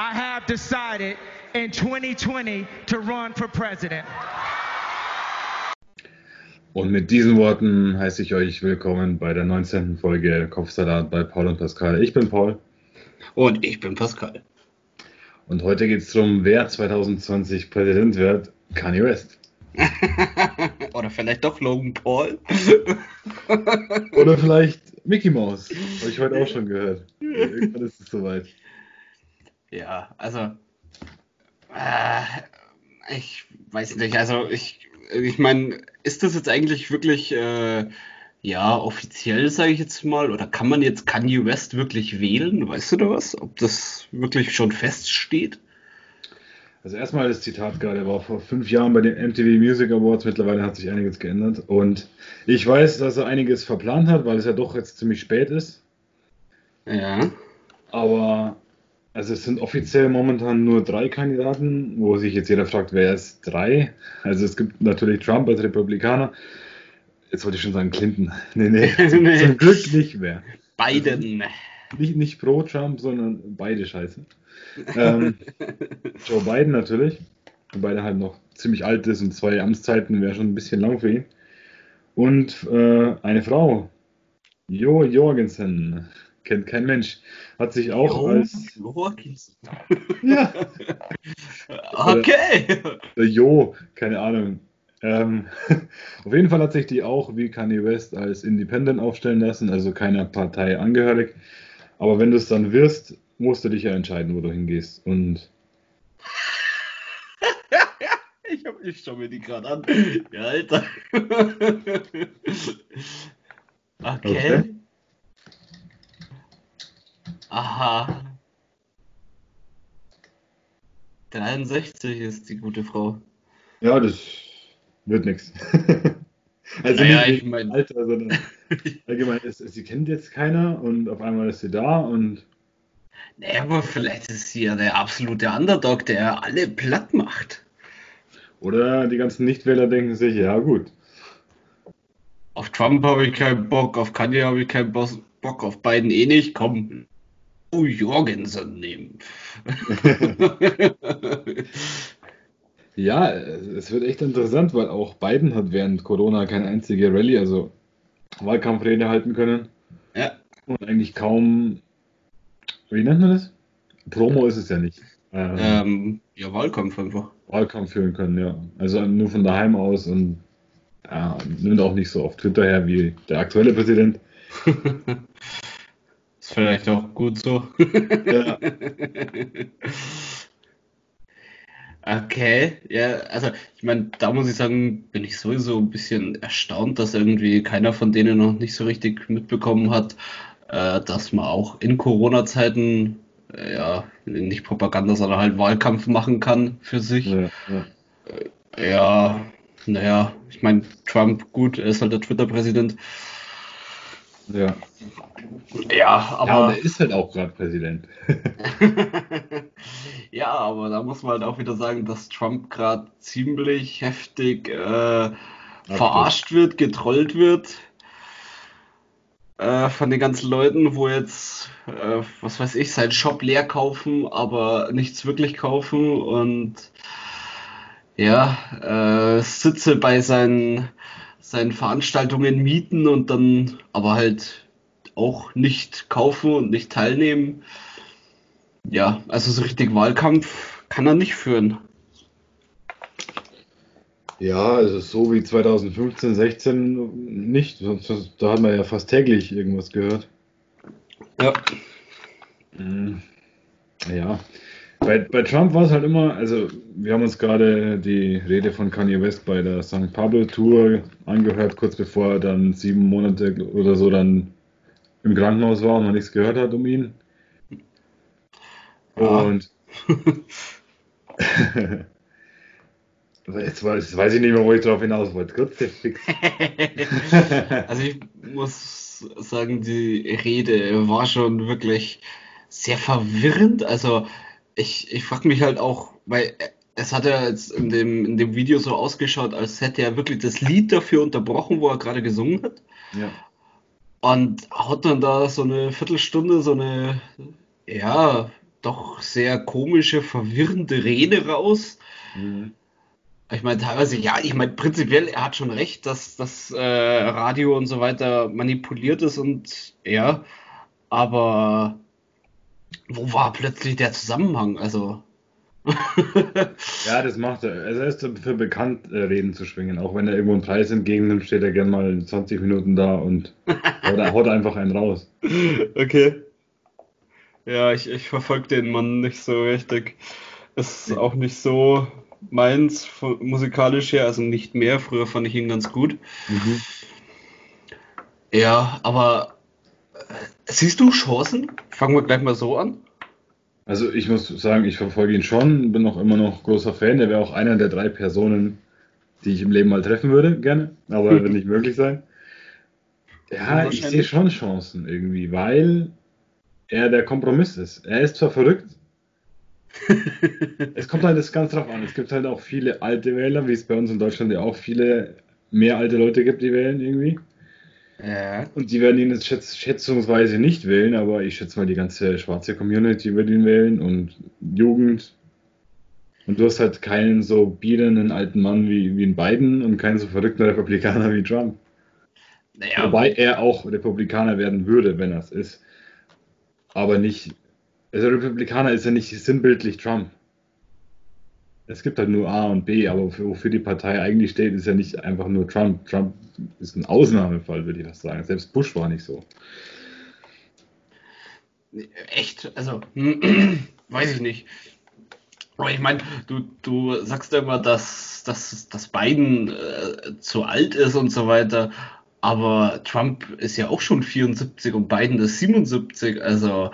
I have decided in 2020 to run for president. Und mit diesen Worten heiße ich euch willkommen bei der 19. Folge Kopfsalat bei Paul und Pascal. Ich bin Paul. Und ich bin Pascal. Und heute geht es darum, wer 2020 Präsident wird. Kanye West. Oder vielleicht doch Logan Paul. Oder vielleicht Mickey Mouse. Habe ich heute auch schon gehört. Irgendwann ist es soweit. Ja, also. Äh, ich weiß nicht, also ich, ich meine, ist das jetzt eigentlich wirklich, äh, ja, offiziell, sage ich jetzt mal, oder kann man jetzt Kanye West wirklich wählen? Weißt du da was? Ob das wirklich schon feststeht? Also erstmal das Zitat gerade, er war vor fünf Jahren bei den MTV Music Awards, mittlerweile hat sich einiges geändert und ich weiß, dass er einiges verplant hat, weil es ja doch jetzt ziemlich spät ist. Ja. Also es sind offiziell momentan nur drei Kandidaten, wo sich jetzt jeder fragt, wer ist drei? Also es gibt natürlich Trump als Republikaner. Jetzt wollte ich schon sagen Clinton. Nee, nee, Nee. zum Glück nicht mehr. Biden. Nicht, nicht pro Trump, sondern beide scheiße. Ähm, Joe Biden natürlich. Wobei er halt noch ziemlich alt ist und zwei Amtszeiten wäre schon ein bisschen lang für ihn. Und äh, eine Frau, Jo Jorgensen, kennt kein Mensch, hat sich auch als Jorgensen. ja, Okay. der Jo, keine Ahnung. Ähm, auf jeden Fall hat sich die auch wie Kanye West als Independent aufstellen lassen, also keiner Partei angehörig. Aber wenn du es dann wirst, musst du dich ja entscheiden, wo du hingehst. Und Ich, hab, ich schau mir die gerade an. Ja, Alter. Okay. Okay. Aha. 63 ist die gute Frau. ja, das wird nichts. Also Naja, nicht ich mein- Alter, sondern allgemein, ist, sie kennt jetzt keiner und auf einmal ist sie da und Naja, aber vielleicht ist sie ja der absolute Underdog, der alle platt macht. oder die ganzen Nichtwähler denken sich, ja gut, Auf Trump habe ich keinen Bock, auf Kanye habe ich keinen Bock, auf Biden eh nicht. Komm, Jorgensen nehmen. Ja, es wird echt interessant, weil auch Biden hat während Corona keine einzige Rallye, also Wahlkampfrede halten können ja, und eigentlich kaum, wie nennt man das? Promo ist es ja nicht. Ähm, ähm, ja, Wahlkampf einfach. Wahlkampf führen können, ja. Also nur von daheim aus und ja, nimmt auch nicht so auf Twitter her wie der aktuelle Präsident. Ist vielleicht auch gut so. Ja, Okay, ja, also ich meine, da muss ich sagen, bin ich sowieso ein bisschen erstaunt, dass irgendwie keiner von denen noch nicht so richtig mitbekommen hat, äh, dass man auch in Corona-Zeiten, äh, ja, nicht Propaganda, sondern halt Wahlkampf machen kann für sich. ja, ja. Ja, naja, ich meine, Trump, gut, er ist halt der Twitter-Präsident. Ja. Ja, Ja, aber. und er ist halt auch gerade Präsident. ja, aber da muss man halt auch wieder sagen, dass Trump gerade ziemlich heftig äh, verarscht wird, getrollt wird äh, von den ganzen Leuten, wo jetzt, äh, was weiß ich, seinen Shop leer kaufen, aber nichts wirklich kaufen und ja, äh, Sitze bei seinen, seinen Veranstaltungen mieten und dann aber halt auch nicht kaufen und nicht teilnehmen. Ja, also so richtig Wahlkampf kann er nicht führen. Ja, also so wie 2015, 16 nicht. Sonst- Da hat man ja fast täglich irgendwas gehört. Ja. Mhm. Ja. Bei, bei Trump war es halt immer, also wir haben uns gerade die Rede von Kanye West bei der St. Pablo Tour angehört, kurz bevor er dann sieben Monate oder so dann im Krankenhaus war und man nichts gehört hat um ihn. Ja. Und Aber jetzt, weiß- weiß ich nicht mehr, wo ich drauf hinaus wollte. Kurz der Fix. Also ich muss sagen, die Rede war schon wirklich sehr verwirrend. Also ich, ich frage mich halt auch, weil es hat ja jetzt in dem, in dem Video so ausgeschaut, als hätte er wirklich das Lied dafür unterbrochen, wo er gerade gesungen hat. Ja. Und hat dann da so eine Viertelstunde, so eine, ja, doch sehr komische, verwirrende Rede raus. Mhm. Ich meine, teilweise, ja, ich meine, prinzipiell, er hat schon recht, dass das äh, Radio und so weiter manipuliert ist und ja, aber wo war plötzlich der Zusammenhang? Also. ja, das macht er. Also er ist dafür bekannt, äh, Reden zu schwingen. Auch wenn er irgendwo einen Preis entgegennimmt, steht er gerne mal 20 Minuten da und haut, haut einfach einen raus. Okay. Ja, ich, ich verfolge den Mann nicht so richtig. Ist auch nicht so meins musikalisch her, also nicht mehr. Früher fand ich ihn ganz gut. Mhm. Ja, aber siehst du Chancen? Fangen wir gleich mal so an. Also ich muss sagen, ich verfolge ihn schon, bin auch immer noch großer Fan. Er wäre auch einer der drei Personen, die ich im Leben mal treffen würde, gerne, aber wird nicht möglich sein. Ja, ich sehe schon Chancen irgendwie, weil er der Kompromiss ist. Er ist zwar verrückt, es kommt halt das ganz drauf an. Es gibt halt auch viele alte Wähler, wie es bei uns in Deutschland ja auch viele mehr alte Leute gibt, die wählen irgendwie. Ja. Und die werden ihn jetzt schätz schätzungsweise nicht wählen, aber ich schätze mal, die ganze schwarze Community wird ihn wählen und Jugend. Und du hast halt keinen so bierenden alten Mann wie, wie in Biden und keinen so verrückten Republikaner wie Trump. Naja, Wobei er auch Republikaner werden würde, wenn er es ist. Aber nicht also Republikaner ist ja nicht sinnbildlich Trump. Es gibt halt nur A und B, aber wofür die Partei eigentlich steht, ist ja nicht einfach nur Trump. Trump ist ein Ausnahmefall, würde ich das sagen. Selbst Bush war nicht so. Echt? Also, weiß ich nicht. Aber ich meine, du, du sagst ja immer, dass, dass, dass Biden äh, zu alt ist und so weiter. Aber Trump ist ja auch schon 74 und Biden ist 77. Also,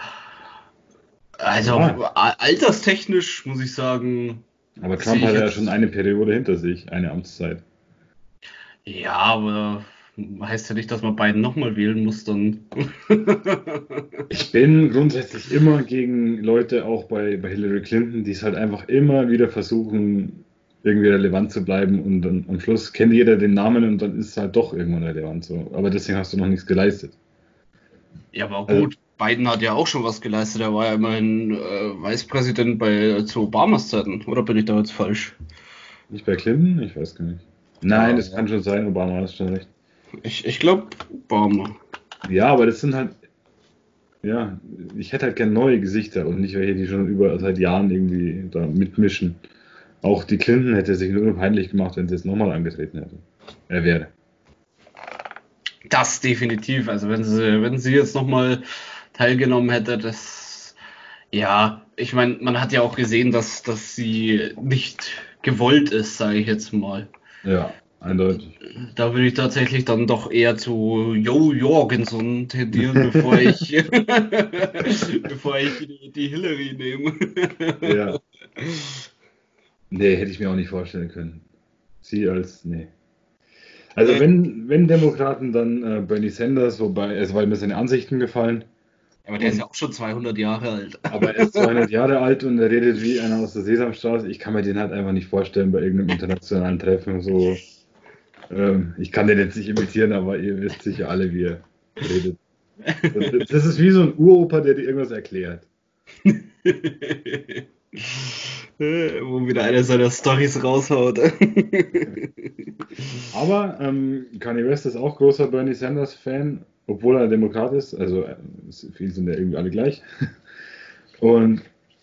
also ja. alterstechnisch muss ich sagen. Aber Trump hat ja schon eine Periode hinter sich, eine Amtszeit. Ja, aber heißt ja nicht, dass man beiden nochmal wählen muss, dann. ich bin grundsätzlich immer gegen Leute, auch bei, bei Hillary Clinton, die es halt einfach immer wieder versuchen, irgendwie relevant zu bleiben und dann am Schluss kennt jeder den Namen und dann ist es halt doch irgendwann relevant. So. Aber deswegen hast du noch nichts geleistet. Ja, aber also gut, also, Biden hat ja auch schon was geleistet. Er war ja immerhin äh, Vicepräsident bei zu Obamas Zeiten. Oder bin ich da jetzt falsch? Nicht bei Clinton? Ich weiß gar nicht. Nein, ja, das kann schon sein. Obama hast schon recht. Ich, ich glaube Obama. Ja, aber das sind halt. Ja, ich hätte halt gerne neue Gesichter und nicht welche, die schon über seit Jahren irgendwie da mitmischen. Auch die Clinton hätte sich nur peinlich gemacht, wenn sie jetzt nochmal angetreten hätte. Er wäre. Das definitiv. Also wenn sie, wenn sie jetzt nochmal teilgenommen hätte, das ja, ich meine, man hat ja auch gesehen, dass, dass sie nicht gewollt ist, sage ich jetzt mal. Ja, eindeutig. Da würde ich tatsächlich dann doch eher zu Joe Jorgensen tendieren, bevor ich, bevor ich die, die Hillary nehme. ja. Nee, hätte ich mir auch nicht vorstellen können. Sie als, nee. Also wenn, wenn Demokraten, dann äh, Bernie Sanders, wobei, es war mir seine Ansichten gefallen. Aber der ist ja auch schon 200 Jahre alt. Aber er ist 200 Jahre alt und er redet wie einer aus der Sesamstraße. Ich kann mir den halt einfach nicht vorstellen bei irgendeinem internationalen Treffen. So, ähm, ich kann den jetzt nicht imitieren, aber ihr wisst sicher alle, wie er redet. Das, das ist wie so ein Uropa, der dir irgendwas erklärt. Wo wieder einer seiner Stories raushaut. aber ähm, Kanye West ist auch großer Bernie Sanders Fan obwohl er Demokrat ist, also äh, viele sind ja irgendwie alle gleich. Und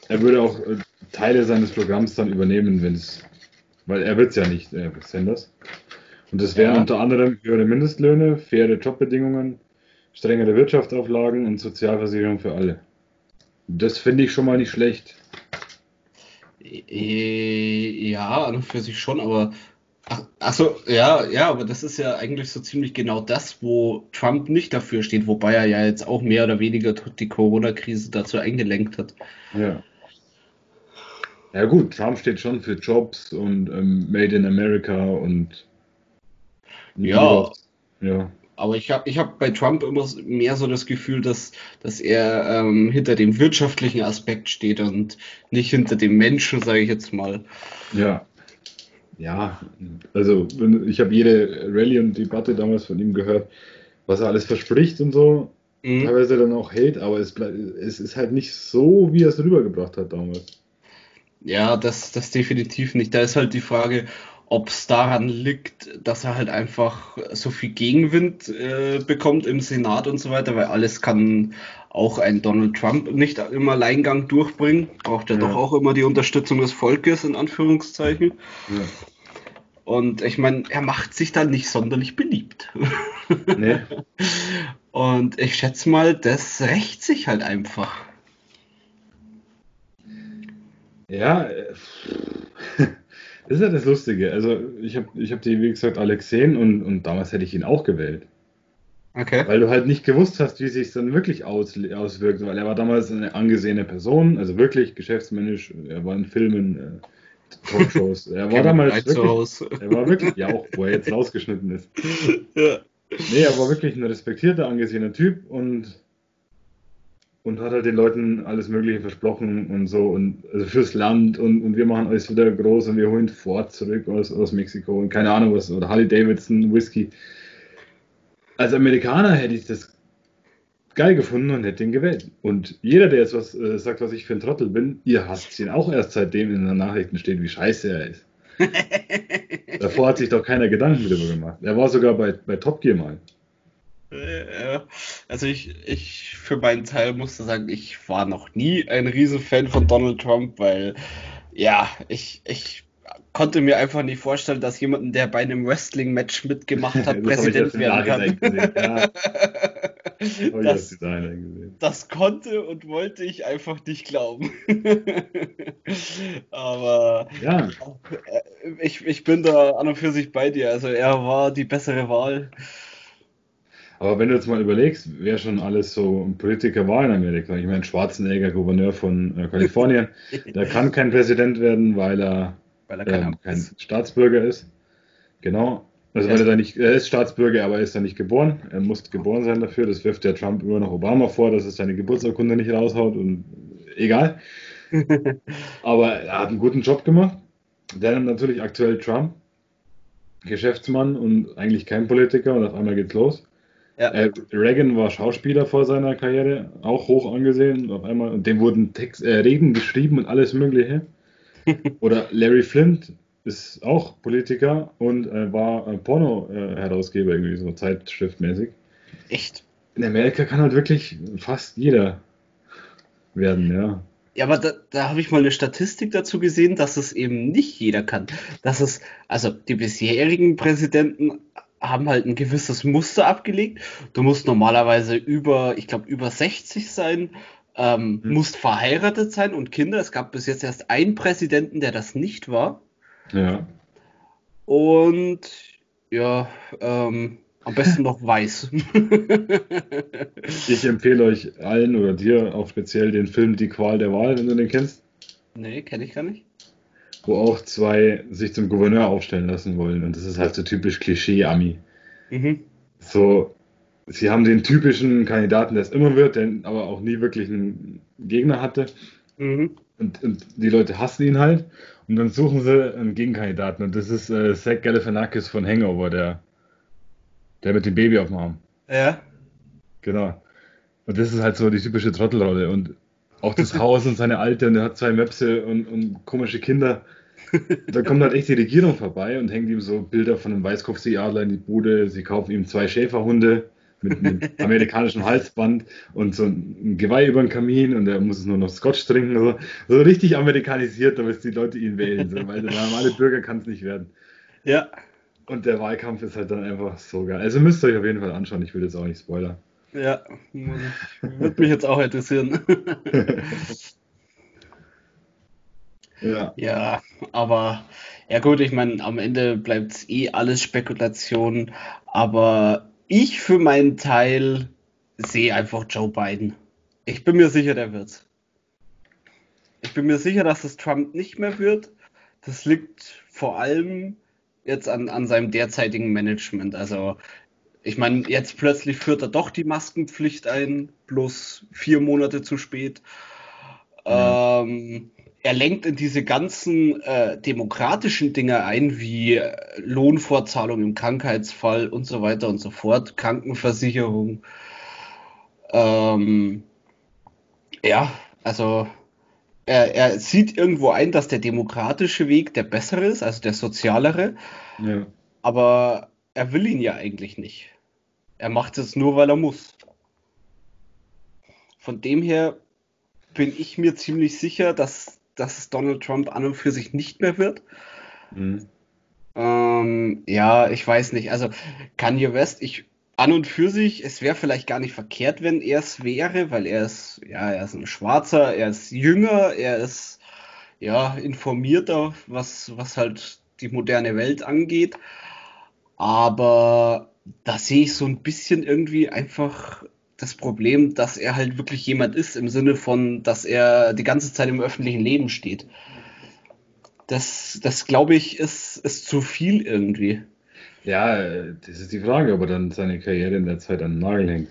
er würde auch äh, Teile seines Programms dann übernehmen, wenn es, weil er wird es ja nicht, äh, Sanders. Und das wären ja. unter anderem höhere Mindestlöhne, faire Jobbedingungen, strengere Wirtschaftsauflagen und Sozialversicherung für alle. Das finde ich schon mal nicht schlecht. Ja, an und für sich schon, aber Ach, ach so, ja, ja, aber das ist ja eigentlich so ziemlich genau das, wo Trump nicht dafür steht, wobei er ja jetzt auch mehr oder weniger die Corona-Krise dazu eingelenkt hat. Ja. Ja gut, Trump steht schon für Jobs und ähm, Made in America und ja, ja. Aber ich habe ich hab bei Trump immer mehr so das Gefühl, dass, dass er ähm, hinter dem wirtschaftlichen Aspekt steht und nicht hinter dem Menschen, sage ich jetzt mal. Ja, ja, also ich habe jede Rallye und Debatte damals von ihm gehört, was er alles verspricht und so. mhm. teilweise dann auch hält, aber es, es ist halt nicht so, wie er es rübergebracht hat damals. Ja, das, das definitiv nicht. Da ist halt die Frage, ob es daran liegt, dass er halt einfach so viel Gegenwind äh, bekommt im Senat und so weiter, weil alles kann auch ein Donald Trump nicht im Alleingang durchbringen. Braucht er ja. doch auch immer die Unterstützung des Volkes, in Anführungszeichen. Ja. Und ich meine, er macht sich da nicht sonderlich beliebt. Nee. Und ich schätze mal, das rächt sich halt einfach. Ja, äh, das ist ja das Lustige. Also ich habe ich hab die, wie gesagt, alle gesehen und, und damals hätte ich ihn auch gewählt. Okay. Weil du halt nicht gewusst hast, wie sich dann wirklich aus, auswirkt, weil er war damals eine angesehene Person, also wirklich geschäftsmännisch, er war in Filmen, äh, Talkshows, er war damals wirklich, er war wirklich, ja auch, wo er jetzt rausgeschnitten ist. Ja. Nee, er war wirklich ein respektierter, angesehener Typ und und hat halt den Leuten alles Mögliche versprochen und so und also fürs Land und, und wir machen alles wieder groß und wir holen Ford zurück aus, aus Mexiko und keine Ahnung was oder Harley Davidson Whisky. Als Amerikaner hätte ich das geil gefunden und hätte ihn gewählt. Und jeder, der jetzt was äh, sagt, was ich für ein Trottel bin, ihr hasst ihn auch erst seitdem in den Nachrichten steht, wie scheiße er ist. Davor hat sich doch keiner Gedanken darüber gemacht. Er war sogar bei, bei Top Gear mal. Äh, also ich, ich für meinen Teil musste sagen, ich war noch nie ein Riesenfan von Donald Trump, weil ja, ich, ich konnte mir einfach nicht vorstellen, dass jemanden, der bei einem Wrestling-Match mitgemacht hat, Präsident werden kann. Ja. das, das, konnte und wollte ich einfach nicht glauben. Aber ja. Ich, ich bin da an und für sich bei dir. Also er war die bessere Wahl. Aber wenn du jetzt mal überlegst, wer schon alles so ein Politiker war in Amerika, ich meine Schwarzenegger, Gouverneur von äh, Kalifornien, der kann kein Präsident werden, weil er, weil er kein, ähm, kein Staatsbürger ist. Genau. Also weil er da nicht, er ist Staatsbürger, aber er ist da nicht geboren. Er muss geboren sein dafür. Das wirft der Trump immer noch Obama vor, dass es seine Geburtsurkunde nicht raushaut und egal. aber er hat einen guten Job gemacht. Dann natürlich aktuell Trump, Geschäftsmann und eigentlich kein Politiker und auf einmal geht's los. Ja. Äh, Reagan war Schauspieler vor seiner Karriere, auch hoch angesehen. Auf einmal, und dem wurden Text, äh, Reden geschrieben und alles Mögliche. Oder Larry Flint ist auch Politiker und äh, war Porno-Herausgeber, irgendwie so zeitschriftmäßig. Echt? In Amerika kann halt wirklich fast jeder werden, ja. Ja, aber da, da habe ich mal eine Statistik dazu gesehen, dass es eben nicht jeder kann. Dass es, also die bisherigen Präsidenten haben halt ein gewisses Muster abgelegt. Du musst normalerweise über, ich glaube, über 60 sein, ähm, hm. musst verheiratet sein und Kinder. Es gab bis jetzt erst einen Präsidenten, der das nicht war. Ja. Und ja, ähm, am besten noch weiß. ich empfehle euch allen oder dir auch speziell den Film Die Qual der Wahl, wenn du den kennst. Nee, kenne ich gar nicht wo auch zwei sich zum Gouverneur aufstellen lassen wollen. Und das ist halt so typisch Klischee-Ami. Mhm. So, sie haben den typischen Kandidaten, der es immer wird, der aber auch nie wirklich einen Gegner hatte. Mhm. Und, und, die Leute hassen ihn halt. Und dann suchen sie einen Gegenkandidaten. Und das ist äh, Zach Galifianakis von Hangover, der, der mit dem Baby auf dem Arm. Ja. Genau. Und das ist halt so die typische Trottelrolle. Und auch das Haus und seine Alte und er hat zwei Möpse und, und komische Kinder. Da kommt halt echt die Regierung vorbei und hängt ihm so Bilder von einem Weißkopfseeadler in die Bude. Sie kaufen ihm zwei Schäferhunde mit einem amerikanischen Halsband und so ein Geweih über den Kamin und er muss es nur noch Scotch trinken. So, so richtig amerikanisiert, damit die Leute ihn wählen. So, weil der normale Bürger kann es nicht werden. Ja. Und der Wahlkampf ist halt dann einfach so geil. Also müsst ihr euch auf jeden Fall anschauen. Ich will jetzt auch nicht spoilern. Ja, würde mich jetzt auch interessieren. ja. ja, aber ja gut, ich meine, am Ende bleibt es eh alles Spekulation, aber ich für meinen Teil sehe einfach Joe Biden. Ich bin mir sicher, der wird's. Ich bin mir sicher, dass es Trump nicht mehr wird. Das liegt vor allem jetzt an, an seinem derzeitigen Management. Also ich meine, jetzt plötzlich führt er doch die Maskenpflicht ein, bloß vier Monate zu spät. Ja. Ähm, er lenkt in diese ganzen äh, demokratischen Dinge ein, wie äh, Lohnfortzahlung im Krankheitsfall und so weiter und so fort, Krankenversicherung. Ähm, ja, also er, er sieht irgendwo ein, dass der demokratische Weg der bessere ist, also der sozialere. Ja. Aber er will ihn ja eigentlich nicht. Er macht es nur, weil er muss. Von dem her bin ich mir ziemlich sicher, dass, dass es Donald Trump an und für sich nicht mehr wird. Mhm. Ähm, ja, ich weiß nicht. Also Kanye West, ich an und für sich, es wäre vielleicht gar nicht verkehrt, wenn er es wäre, weil er ist, ja, er ist ein Schwarzer, er ist jünger, er ist ja informierter, was, was halt die moderne Welt angeht. Aber da sehe ich so ein bisschen irgendwie einfach das Problem, dass er halt wirklich jemand ist, im Sinne von, dass er die ganze Zeit im öffentlichen Leben steht. Das, das glaube ich, ist, ist zu viel irgendwie. Ja, das ist die Frage, ob er dann seine Karriere in der Zeit an den Nagel hängt.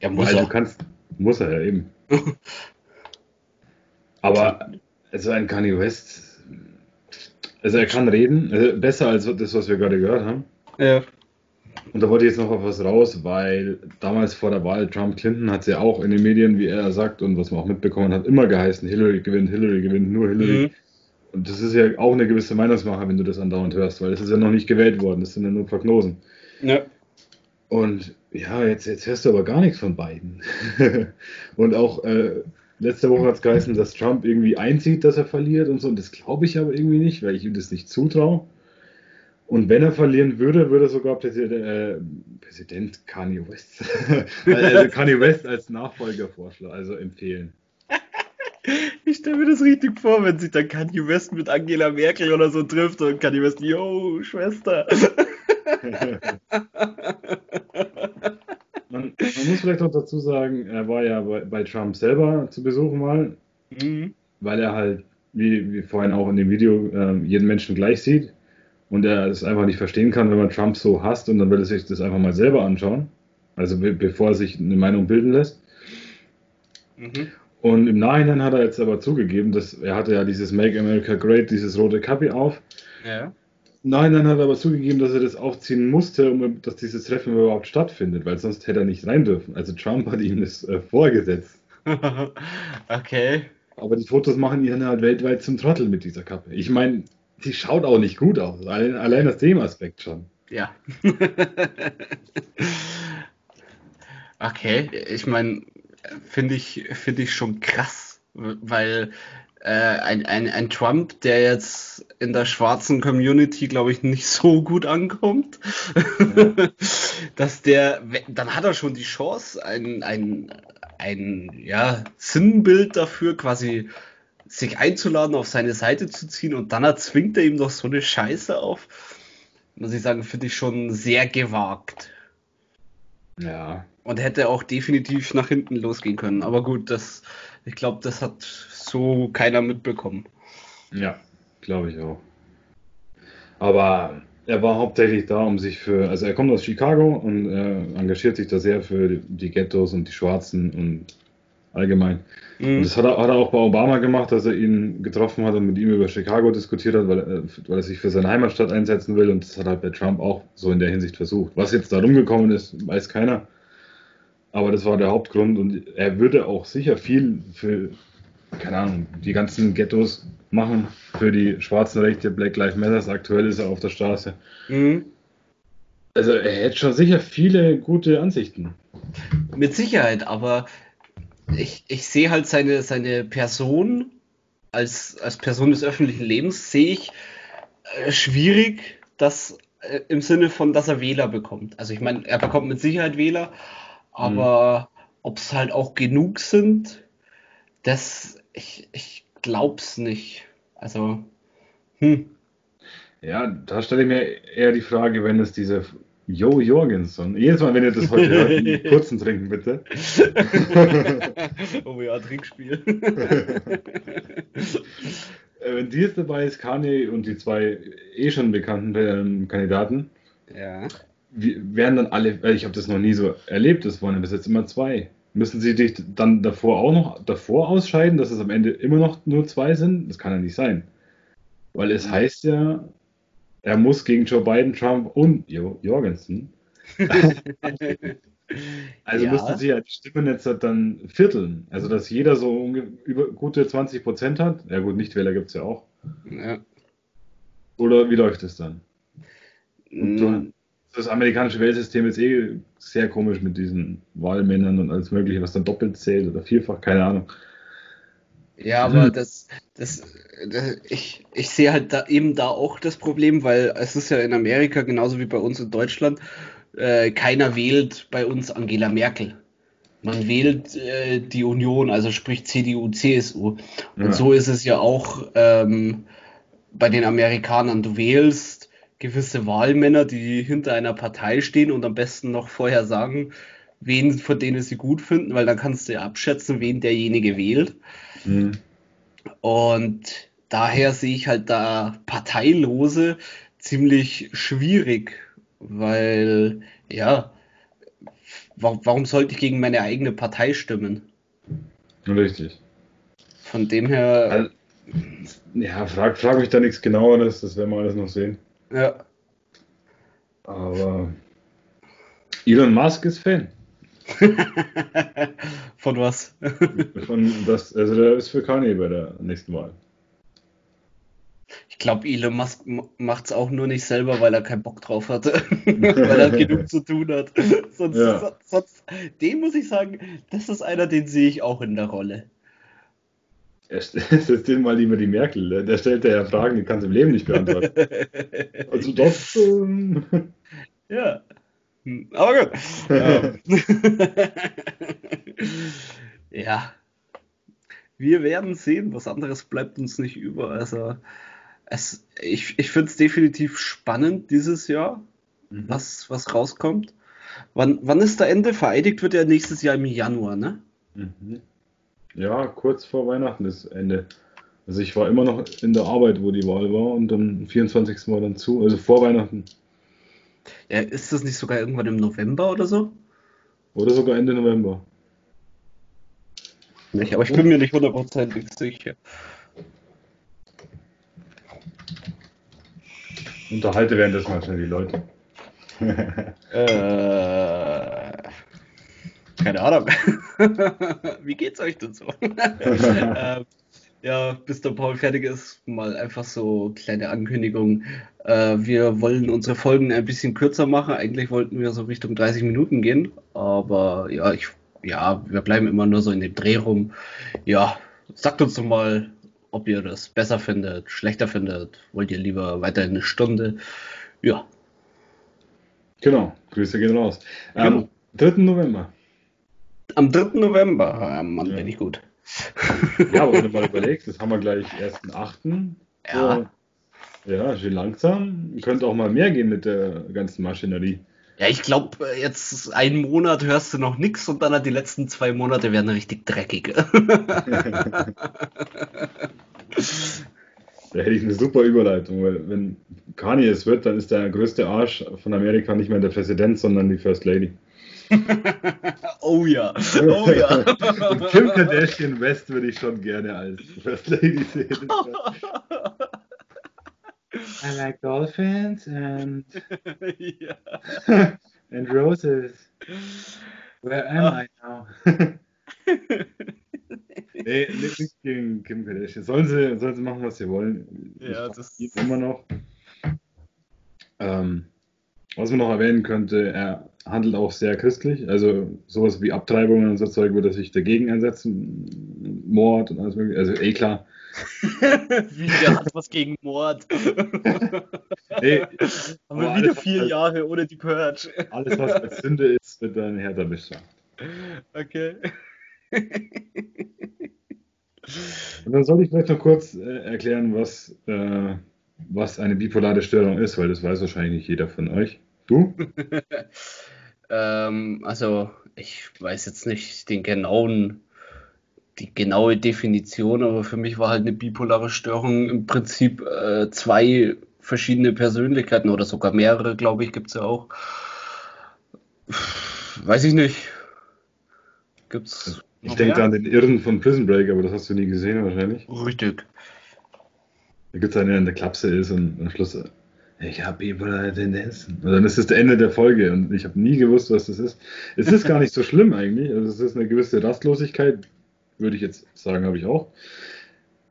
Ja, muss Weil er. du kannst, muss er ja eben. Aber also ein Kanye West, also er kann reden, also besser als das, was wir gerade gehört haben. Ja. Und da wollte ich jetzt noch auf was raus, weil damals vor der Wahl Trump-Clinton hat es ja auch in den Medien, wie er sagt und was man auch mitbekommen hat, immer geheißen, Hillary gewinnt, Hillary gewinnt, nur Hillary. Mhm. Und das ist ja auch eine gewisse Meinungsmache, wenn du das andauernd hörst, weil es ist ja noch nicht gewählt worden, das sind ja nur Prognosen. Ja. Und ja, jetzt, jetzt hörst du aber gar nichts von beiden. und auch äh, letzte Woche hat es geheißen, dass Trump irgendwie einzieht, dass er verliert und so. Und das glaube ich aber irgendwie nicht, weil ich ihm das nicht zutraue. Und wenn er verlieren würde, würde sogar Präsident, äh, Präsident Kanye West, also Kanye West als Nachfolger vorschlagen, also empfehlen. Ich stelle mir das richtig vor, wenn sich dann Kanye West mit Angela Merkel oder so trifft und Kanye West, yo, Schwester. Man, man muss vielleicht auch dazu sagen, er war ja bei, bei Trump selber zu Besuch mal, Mhm. weil er halt, wie, wie vorhin auch in dem Video, äh, jeden Menschen gleich sieht und er es einfach nicht verstehen kann, wenn man Trump so hasst und dann will er sich das einfach mal selber anschauen, also be bevor er sich eine Meinung bilden lässt. Mhm. Und im Nachhinein hat er jetzt aber zugegeben, dass er hatte ja dieses Make America Great, dieses rote Kapi auf. Ja. Im Nachhinein hat er aber zugegeben, dass er das aufziehen musste, um dass dieses Treffen überhaupt stattfindet, weil sonst hätte er nicht rein dürfen. Also Trump hat ihm das äh, vorgesetzt. okay. Aber die Fotos machen ihn halt weltweit zum Trottel mit dieser Kappe. Ich meine, die schaut auch nicht gut aus. Allein, allein aus dem Aspekt schon. Ja. okay, ich meine, finde ich, finde ich schon krass, weil äh, ein, ein, ein Trump, der jetzt in der schwarzen Community, glaube ich, nicht so gut ankommt, dass der, dann hat er schon die Chance, ein, ein, ein ja, Sinnbild dafür quasi sich einzuladen, auf seine Seite zu ziehen und dann erzwingt er ihm doch so eine Scheiße auf. Muss ich sagen, finde ich schon sehr gewagt. Ja. Und hätte auch definitiv nach hinten losgehen können. Aber gut, das, ich glaube, das hat so keiner mitbekommen. Ja, glaube ich auch. Aber er war hauptsächlich da, um sich für, also er kommt aus Chicago und äh, engagiert sich da sehr für die, die Ghettos und die Schwarzen und allgemein. Und Mhm. das hat er, hat er auch bei Obama gemacht, dass er ihn getroffen hat und mit ihm über Chicago diskutiert hat, weil, er- weil er sich für seine Heimatstadt einsetzen will. Und das hat halt bei Trump auch so in der Hinsicht versucht. Was jetzt da rumgekommen ist, weiß keiner. Aber das war der Hauptgrund. Und er würde auch sicher viel für, keine Ahnung, die ganzen Ghettos machen, für die schwarzen Rechte, Black Lives Matter. Aktuell ist er auf der Straße. Mhm. Also er hätte schon sicher viele gute Ansichten. Mit Sicherheit, aber ich, ich sehe halt seine, seine Person als, als Person des öffentlichen Lebens, sehe ich äh, schwierig, dass äh, im Sinne von, dass er Wähler bekommt. Also ich meine, er bekommt mit Sicherheit Wähler, aber ob es halt auch genug sind, das, ich, ich glaub's nicht. Also, hm. Ja, da stelle ich mir eher die Frage, wenn es diese Jo Jorgensen, jedes Mal, wenn ihr das heute hört, einen kurzen trinken bitte. oh ja, Trinkspiel. Äh, wenn die jetzt dabei ist, Kanye und die zwei eh schon bekannten ähm, Kandidaten, ja. werden dann alle, ich habe das noch nie so erlebt, es waren bis jetzt immer zwei. Müssen sie dich dann davor auch noch davor ausscheiden, dass es am Ende immer noch nur zwei sind? Das kann ja nicht sein. Weil es heißt ja, er muss gegen Joe Biden, Trump und Jo Jorgensen Also Ja. müssten sie ja die Stimmen jetzt halt dann vierteln. Also dass jeder so über gute 20 Prozent hat. Ja gut, Nichtwähler gibt es ja auch. Ja. Oder wie läuft es dann? So- Mm, Das amerikanische Wählsystem ist eh sehr komisch mit diesen Wahlmännern und alles mögliche, was dann doppelt zählt oder vierfach, keine Ahnung. Ja, aber Hm. das, das, das ich, ich sehe halt da eben da auch das Problem, weil es ist ja in Amerika genauso wie bei uns in Deutschland, äh, keiner wählt bei uns Angela Merkel. Man wählt äh, die Union, also sprich CDU, CSU. Und Ja. so ist es ja auch ähm, bei den Amerikanern. Du wählst gewisse Wahlmänner, die hinter einer Partei stehen und am besten noch vorher sagen, wen von denen sie gut finden, weil dann kannst du ja abschätzen, wen derjenige wählt. Hm. Und daher sehe ich halt da Parteilose ziemlich schwierig, weil, ja, wa warum sollte ich gegen meine eigene Partei stimmen? Richtig. Von dem her, Also, ja, frag, frag mich da nichts genaueres, das werden wir alles noch sehen. ja, Aber Elon Musk ist Fan. von was? Von das, also der ist für Kanye bei der nächsten Wahl. Ich glaube, Elon Musk macht es auch nur nicht selber, weil er keinen Bock drauf hatte, weil er genug zu tun hat. Sonst, Ja. so- sonst, dem muss ich sagen, das ist einer, den sehe ich auch in der Rolle. Stellt den mal lieber die Merkel. Der- Der stellt ja Fragen, die kannst du im Leben nicht beantworten. Also das. Ähm, Ja. Aber gut. Ähm. ja. Wir werden sehen, was anderes bleibt uns nicht über. Also, es, ich, ich finde es definitiv spannend dieses Jahr, was, was rauskommt. Wann, wann ist der Ende? Vereidigt wird er nächstes Jahr im Januar, ne? Mhm. Ja, kurz vor Weihnachten ist Ende. Also ich war immer noch in der Arbeit, wo die Wahl war und am 24. war dann zu, also vor Weihnachten. Ja, ist das nicht sogar irgendwann im November oder so? Oder sogar Ende November. Nicht, aber ich bin mir nicht hundertprozentig sicher. Unterhalte währenddessen mal schnell die Leute. Äh, keine Ahnung. Wie geht's euch denn so? ähm, ja, bis der Paul fertig ist, mal einfach so kleine Ankündigung. Äh, wir wollen unsere Folgen ein bisschen kürzer machen. Eigentlich wollten wir so Richtung 30 Minuten gehen, aber ja, ich, ja, wir bleiben immer nur so in dem Dreh rum. Ja, sagt uns doch mal, ob ihr das besser findet, schlechter findet. Wollt ihr lieber weiter eine Stunde? Ja, Genau, Grüße gehen raus. Genau. Am 3. November. am 3. November. Ah, Mann, Ja. bin ich gut. Ja, aber wenn du mal überlegst, das haben wir gleich 1.8. Ja. So, ja, schön langsam. Könnte auch mal mehr gehen mit der ganzen Maschinerie. Ja, ich glaube, jetzt einen Monat hörst du noch nichts und dann die letzten zwei Monate werden richtig dreckig. Da hätte ich eine super Überleitung, weil wenn Kanye es wird, dann ist der größte Arsch von Amerika nicht mehr der Präsident, sondern die First Lady. oh ja, oh ja. Und Kim Kardashian West würde ich schon gerne als First Lady sehen. I like dolphins and, ja. and roses. Where am I now? nee, nichts gegen Kim Kardashian. Sollen sie, sollen sie machen, was sie wollen. Ja, Ich das- geht immer noch. Ähm, was man noch erwähnen könnte, er handelt auch sehr christlich. Also sowas wie Abtreibungen und so Zeug würde er sich dagegen einsetzen. Mord und alles mögliche. Also eh klar. Wie, der hat was gegen Mord. Wir aber wieder vier was- Jahre ohne die Purge. alles, was als Sünde ist, wird dann härter bestraft. Okay. Und dann soll ich vielleicht noch kurz äh, erklären, was, äh, was eine bipolare Störung ist, weil das weiß wahrscheinlich nicht jeder von euch. Du? Ähm, also, ich weiß jetzt nicht den genauen, die genaue Definition, aber für mich war halt eine bipolare Störung im Prinzip äh, zwei verschiedene Persönlichkeiten oder sogar mehrere, glaube ich, gibt es ja auch. Weiß ich nicht. Gibt's Ich denke an den Irren von Prison Break, aber das hast du nie gesehen wahrscheinlich. Richtig. Da gibt es einen, der in der Klapse ist und am Schluss. ich habe bipolare Tendenzen. Und dann ist es das Ende der Folge und ich habe nie gewusst, was das ist. Es ist gar nicht so schlimm eigentlich. Also es ist eine gewisse Rastlosigkeit, würde ich jetzt sagen, habe ich auch.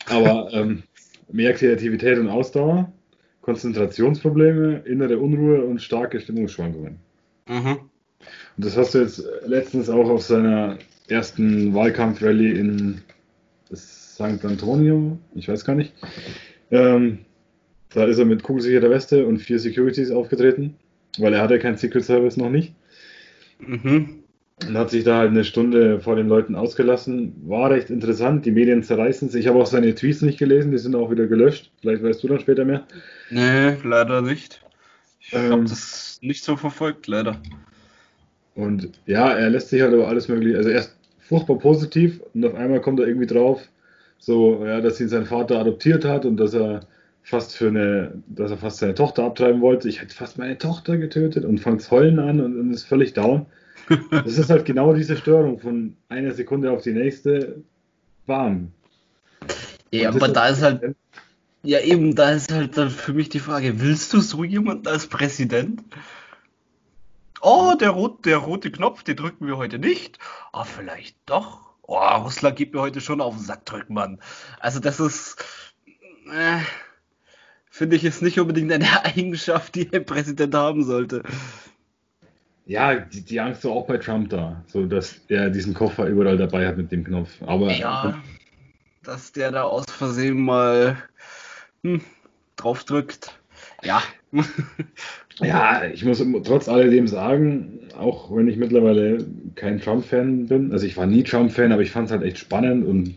Aber ähm, mehr Kreativität und Ausdauer, Konzentrationsprobleme, innere Unruhe und starke Stimmungsschwankungen. Mhm. Und das hast du jetzt letztens auch auf seiner ersten Wahlkampfrallye in St. Antonio, ich weiß gar nicht. Ähm, da ist er mit kugelsicherter Weste und vier Securities aufgetreten, weil er hatte kein Secret Service noch nicht. Mhm. Und hat sich da halt eine Stunde vor den Leuten ausgelassen. War recht interessant, die Medien zerreißen sich. Ich habe auch seine Tweets nicht gelesen, die sind auch wieder gelöscht. Vielleicht weißt du dann später mehr. Nee, leider nicht. Ich Ähm. habe das nicht so verfolgt, leider. Und ja, er lässt sich halt über alles mögliche, also erst furchtbar positiv und auf einmal kommt er irgendwie drauf, so, ja, dass ihn sein Vater adoptiert hat und dass er fast für eine, dass er fast seine Tochter abtreiben wollte. Ich hätte fast meine Tochter getötet und fängt heulen an und, und ist völlig down. Das ist halt genau diese Störung von einer Sekunde auf die nächste warm. Ja, aber da ist halt, ja eben, da ist halt dann für mich die Frage, willst du so jemanden als Präsident? Oh, der, rot, der rote Knopf, den drücken wir heute nicht. Ah, vielleicht doch. Oh, Russland geht mir heute schon auf den Sack drücken, Mann. Also das ist, äh, finde ich, ist nicht unbedingt eine Eigenschaft, die ein Präsident haben sollte. Ja, die, die Angst war auch bei Trump da, so dass er diesen Koffer überall dabei hat mit dem Knopf. Aber Ja, dass der da aus Versehen mal hm, drauf drückt. Ja. Ja, ich muss trotz alledem sagen, auch wenn ich mittlerweile kein Trump-Fan bin, also ich war nie Trump-Fan, aber ich fand es halt echt spannend und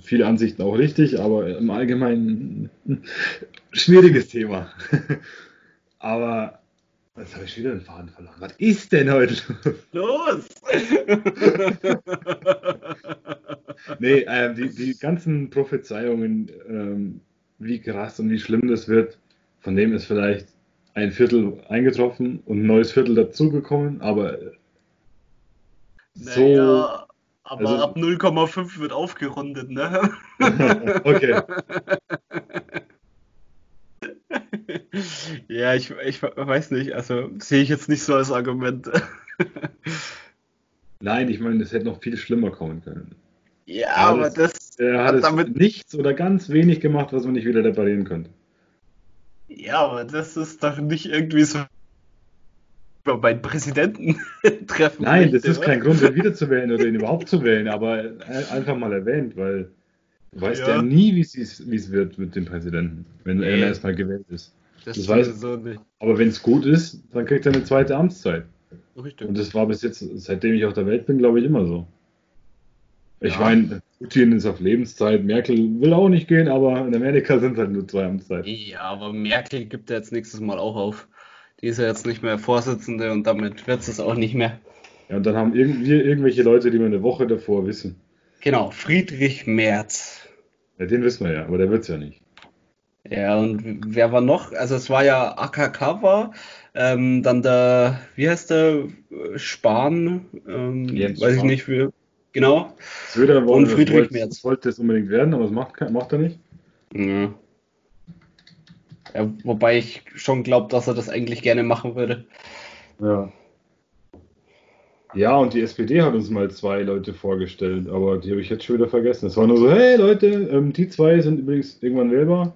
viele Ansichten auch richtig, aber im Allgemeinen ein schwieriges Thema. aber jetzt habe ich schon wieder den Faden verloren. Was ist denn heute los? Nee, ähm, die, die ganzen Prophezeiungen, ähm, wie krass und wie schlimm das wird, von dem ist vielleicht ein Viertel eingetroffen und ein neues Viertel dazugekommen, aber so. Naja, aber also- ab 0,5 wird aufgerundet, ne? okay. Ja, ich, ich weiß nicht, also sehe ich jetzt nicht so als Argument. Nein, ich meine, es hätte noch viel schlimmer kommen können. Ja, Aber das, Er hat damit, nichts oder ganz wenig gemacht, was man nicht wieder reparieren könnte. Ja, aber das ist doch nicht irgendwie so über meinen Präsidenten treffen. Nein, das ist oder? kein Grund, ihn wiederzuwählen oder ihn überhaupt zu wählen, aber einfach mal erwähnt, weil du weißt ja, Ja. nie, wie es wird mit dem Präsidenten, wenn er Nee. erstmal gewählt ist. Das, das weiß- sowieso nicht. Aber wenn es gut ist, dann kriegt er eine zweite Amtszeit. Richtig. Und das war bis jetzt, seitdem ich auf der Welt bin, glaube ich, immer so. Ich Ja. meine, Putin ist auf Lebenszeit, Merkel will auch nicht gehen, aber in Amerika sind es halt nur zwei Amtszeiten. Ja, aber Merkel gibt ja jetzt nächstes Mal auch auf. Die ist ja jetzt nicht mehr Vorsitzende und damit wird es auch nicht mehr. Ja, und dann haben irgendwie irgendwelche Leute, die wir eine Woche davor wissen. Genau, Friedrich Merz. Ja, den wissen wir ja, aber der wird es ja nicht. Ja, und wer war noch? Also es war ja AKK war, ähm, dann der, wie heißt der, Spahn, ähm, weiß ich nicht, wie, genau. Söder Und Friedrich wollte, Merz. wollte es unbedingt werden, aber das macht, macht er nicht. Ja. Ja, wobei ich schon glaube, dass er das eigentlich gerne machen würde. Ja. Ja, und die SPD hat uns mal zwei Leute vorgestellt, aber die habe ich jetzt schon wieder vergessen. Es war nur so, hey Leute, ähm, die zwei sind übrigens irgendwann wählbar.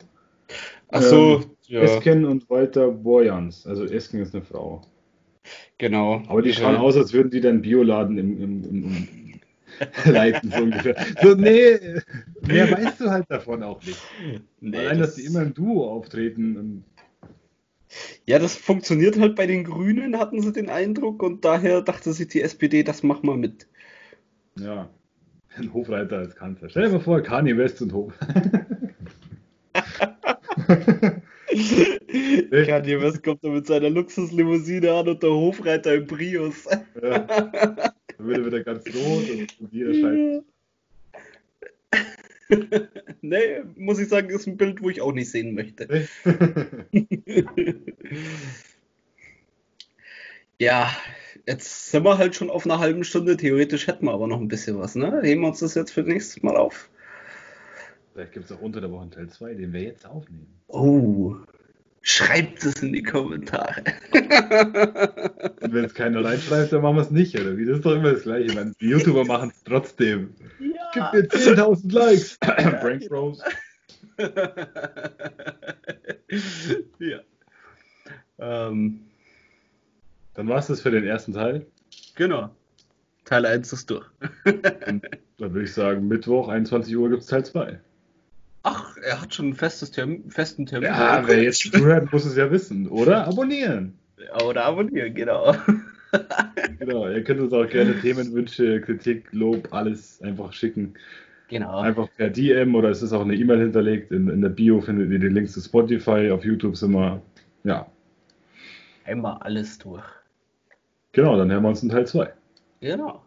Ach so, Ähm, ja, Esken und Walter Borjans. Also Esken ist eine Frau. genau. Aber die schauen Ja. aus, als würden die den Bioladen im, im, im leiten, so ungefähr. So, nee, mehr weißt du halt davon auch nicht. Nee, Allein, dass das- die immer im Duo auftreten. Ja, das funktioniert halt bei den Grünen, hatten sie den Eindruck, und daher dachte sich die SPD, das mach mal mit. ja, ein Hofreiter als Kanzler. Stell dir mal vor, Kanye West und Hof. Kanye West kommt da mit seiner Luxuslimousine an und der Hofreiter im Prius. Ja. Dann würde wieder ganz rot und, und jeder nee, muss ich sagen, ist ein Bild, wo ich auch nicht sehen möchte. Ja, jetzt sind wir halt schon auf einer halben Stunde. Theoretisch hätten wir aber noch ein bisschen was, ne? Heben wir uns das jetzt für nächstes Mal auf. Vielleicht gibt es auch unter der Woche einen Teil 2, den wir jetzt aufnehmen. Oh, Schreibt es in die Kommentare. Und wenn es keiner reinschreibt, dann machen wir es nicht, oder wie? Das ist doch immer das Gleiche. Meine, die YouTuber machen es trotzdem. Ja. Gib mir 10.000 Likes. Prank Bros. ja. Ähm, Dann war es das für den ersten Teil. genau. Teil 1 ist durch. Dann würde ich sagen, Mittwoch, 21 Uhr gibt es Teil 2. Ach, er hat schon einen festes Termin, festen Termin. Ja, wer jetzt zuhört, muss es ja wissen. Oder abonnieren. Oder abonnieren, genau. Genau, ihr könnt uns auch gerne Themenwünsche, Kritik, Lob, alles einfach schicken. Genau. Einfach per DM oder es ist auch eine E-Mail hinterlegt. In, in der Bio findet ihr die Links zu Spotify. Auf YouTube sind wir. Ja, Einmal alles durch. genau, dann hören wir uns in Teil 2. Genau.